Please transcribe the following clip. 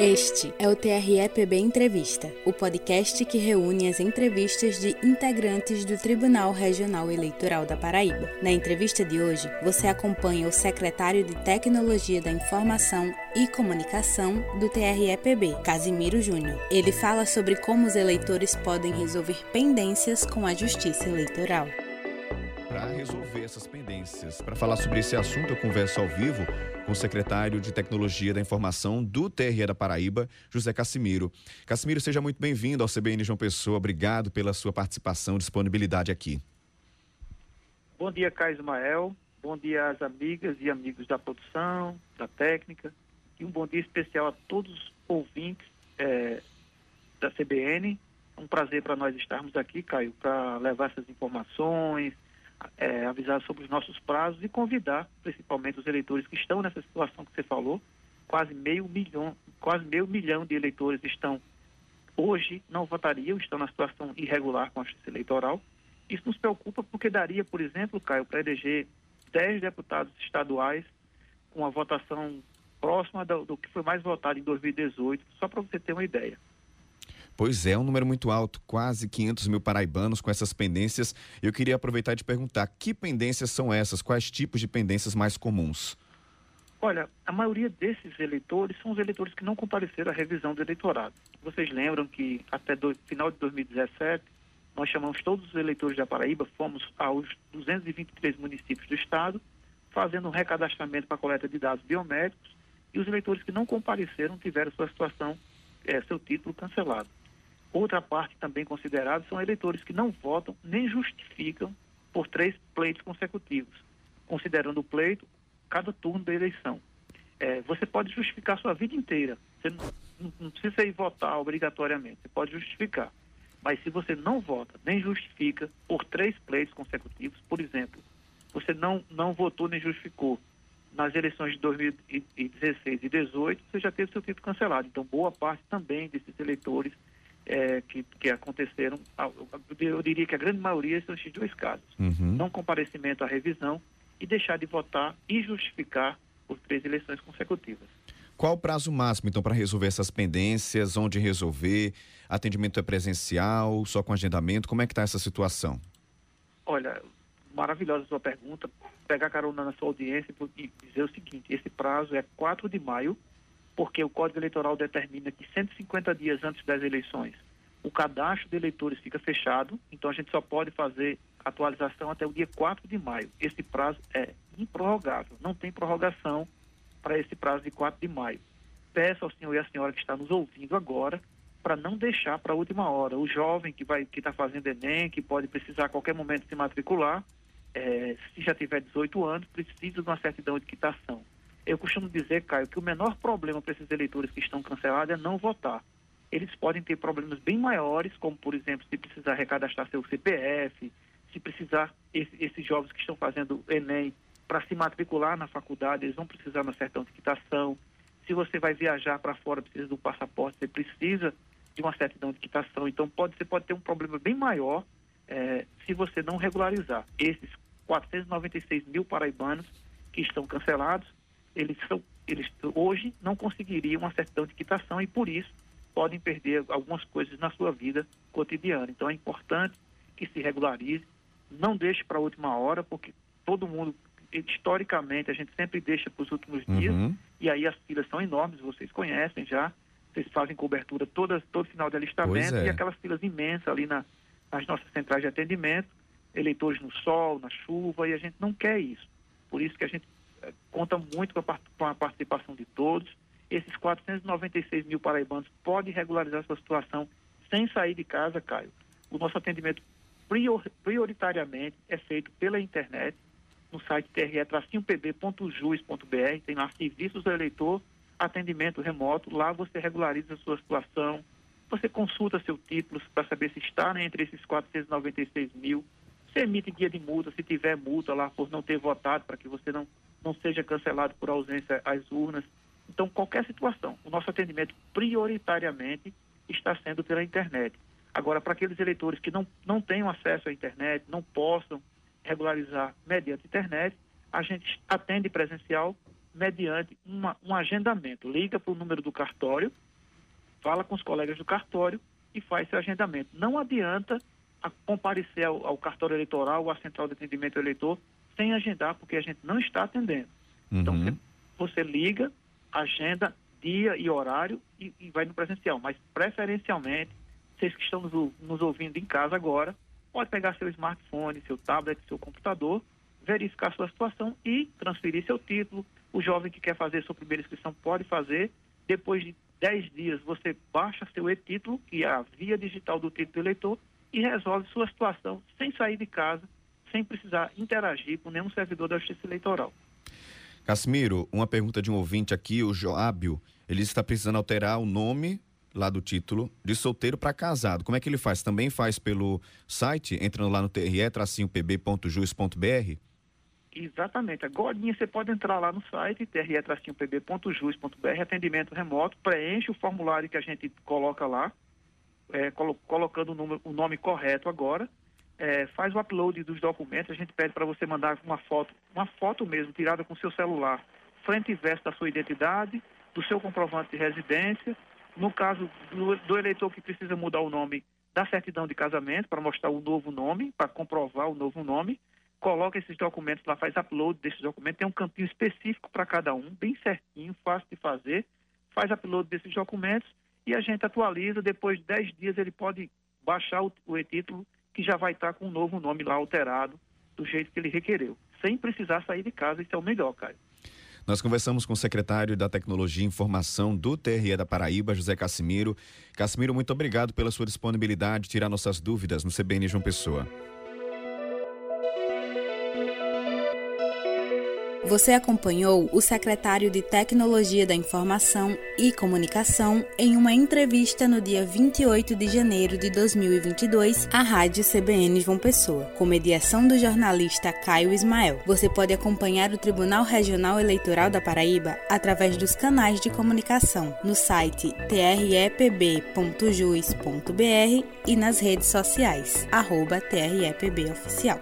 Este é o TREPB Entrevista, o podcast que reúne as entrevistas de integrantes do Tribunal Regional Eleitoral da Paraíba. Na entrevista de hoje, você acompanha o secretário de Tecnologia da Informação e Comunicação do TREPB, Casimiro Júnior. Ele fala sobre como os eleitores podem resolver pendências com a Justiça Eleitoral para resolver essas pendências. Para falar sobre esse assunto, eu converso ao vivo com o secretário de Tecnologia da Informação do TRE da Paraíba, José Cassimiro. Cassimiro, seja muito bem-vindo ao CBN João Pessoa. Obrigado pela sua participação e disponibilidade aqui. Bom dia, Caio Ismael. Bom dia às amigas e amigos da produção, da técnica. E um bom dia especial a todos os ouvintes é, da CBN. Um prazer para nós estarmos aqui, Caio, para levar essas informações, é, avisar sobre os nossos prazos e convidar principalmente os eleitores que estão nessa situação que você falou, quase meio milhão, quase meio milhão de eleitores estão hoje não votariam, estão na situação irregular com a justiça eleitoral. Isso nos preocupa porque daria, por exemplo, Caio, para eleger 10 deputados estaduais com a votação próxima do, do que foi mais votado em 2018, só para você ter uma ideia. Pois é, um número muito alto, quase 500 mil paraibanos com essas pendências. Eu queria aproveitar e te perguntar, que pendências são essas? Quais tipos de pendências mais comuns? Olha, a maioria desses eleitores são os eleitores que não compareceram à revisão do eleitorado. Vocês lembram que até final de 2017, nós chamamos todos os eleitores da Paraíba, fomos aos 223 municípios do estado, fazendo um recadastramento para coleta de dados biométricos, e os eleitores que não compareceram tiveram sua situação, é, seu título cancelado. Outra parte também considerada são eleitores que não votam nem justificam por três pleitos consecutivos, considerando o pleito cada turno da eleição. É, você pode justificar sua vida inteira. Você não, não, precisa ir votar obrigatoriamente. Você pode justificar. Mas se você não vota nem justifica por três pleitos consecutivos, por exemplo, você não, não votou nem justificou nas eleições de 2016 e 2018, você já teve seu título cancelado. Então, boa parte também desses eleitores é, que, que aconteceram, eu diria que a grande maioria são esses dois casos. Uhum. Não comparecimento à revisão e deixar de votar e justificar por três eleições consecutivas. Qual o prazo máximo, então, para resolver essas pendências? Onde resolver? Atendimento é presencial, só com agendamento? Como é que está essa situação? Olha, maravilhosa a sua pergunta. Pegar carona na sua audiência e dizer o seguinte, esse prazo é 4 de maio porque o Código Eleitoral determina que 150 dias antes das eleições o cadastro de eleitores fica fechado, então a gente só pode fazer atualização até o dia 4 de maio. Esse prazo é improrrogável, não tem prorrogação para esse prazo de 4 de maio. Peço ao senhor e à senhora que está nos ouvindo agora para não deixar para a última hora. O jovem que vai que está fazendo Enem, que pode precisar a qualquer momento se matricular, é, se já tiver 18 anos, precisa de uma certidão de quitação. Eu costumo dizer, Caio, que o menor problema para esses eleitores que estão cancelados é não votar. Eles podem ter problemas bem maiores, como, por exemplo, se precisar recadastrar seu CPF, se precisar, esse, esses jovens que estão fazendo Enem, para se matricular na faculdade, eles vão precisar de uma certidão de quitação. Se você vai viajar para fora, precisa do passaporte, você precisa de uma certidão de quitação. Então, pode, você pode ter um problema bem maior é, se você não regularizar. Esses 496 mil paraibanos que estão cancelados, eles, são, eles hoje não conseguiriam uma certidão de quitação e por isso podem perder algumas coisas na sua vida cotidiana. Então é importante que se regularize, não deixe para a última hora, porque todo mundo, historicamente, a gente sempre deixa para os últimos uhum. dias, e aí as filas são enormes, vocês conhecem já, vocês fazem cobertura toda, todo final de alistamento, é. e aquelas filas imensas ali na, nas nossas centrais de atendimento, eleitores no sol, na chuva, e a gente não quer isso. Por isso que a gente conta muito com a, com a participação de todos. Esses 496 mil paraibanos podem regularizar sua situação sem sair de casa, Caio. O nosso atendimento prior, prioritariamente é feito pela internet, no site tre-pb.jus.br, tem lá serviços do eleitor, atendimento remoto, lá você regulariza a sua situação, você consulta seu título para saber se está né, entre esses 496 mil, você emite guia de multa, se tiver multa lá por não ter votado, para que você não não seja cancelado por ausência às urnas. Então, qualquer situação, o nosso atendimento prioritariamente está sendo pela internet. Agora, para aqueles eleitores que não, não tenham acesso à internet, não possam regularizar mediante internet, a gente atende presencial mediante uma, um agendamento. Liga para o número do cartório, fala com os colegas do cartório e faz seu agendamento. Não adianta comparecer ao, ao cartório eleitoral ou à central de atendimento eleitor sem agendar, porque a gente não está atendendo. Então, uhum. Então, você, você, liga, agenda dia e horário e, e, vai no presencial. Mas, preferencialmente, vocês que estão nos, nos ouvindo em casa agora, pode pegar seu smartphone, seu tablet, seu computador, verificar sua situação e transferir seu título. O jovem que quer fazer sua primeira inscrição pode fazer. Depois de 10 dias, você baixa seu e-título, que é a via digital do título do eleitor, e resolve sua situação sem sair de casa, sem precisar interagir com nenhum servidor da Justiça Eleitoral. Casimiro, uma pergunta de um ouvinte aqui, o Joábio, ele está precisando alterar o nome lá do título de solteiro para casado. Como é que ele faz? Também faz pelo site, entrando lá no tre-pb.jus.br? Exatamente. Agora você pode entrar lá no site tre-pb.jus.br, atendimento remoto, preenche o formulário que a gente coloca lá, é, colo colocando o, número, o, nome correto agora, é, faz o upload dos documentos, a gente pede para você mandar uma foto, uma foto mesmo, tirada com seu celular, frente e verso da sua identidade, do seu comprovante de residência, no caso do, do eleitor que precisa mudar o nome da certidão de casamento, para mostrar o novo nome, para comprovar o novo nome, coloca esses documentos lá, faz upload desses documentos, tem um campinho específico para cada um, bem certinho, fácil de fazer, faz upload desses documentos e a gente atualiza, depois de 10 dias ele pode baixar o, o e-título que já vai estar com um novo nome lá alterado, do jeito que ele requereu, sem precisar sair de casa, isso é o melhor, Caio. Nós conversamos com o secretário da Tecnologia e Informação do TRE da Paraíba, José Cassimiro. Cassimiro, muito obrigado pela sua disponibilidade, de tirar nossas dúvidas no CBN João Pessoa. Você acompanhou o secretário de Tecnologia da Informação e Comunicação em uma entrevista no dia 28 de janeiro de 2022 à Rádio CBN João Pessoa, com mediação do jornalista Caio Ismael. Você pode acompanhar o Tribunal Regional Eleitoral da Paraíba através dos canais de comunicação no site trepb.juiz.br e nas redes sociais, arroba trepboficial.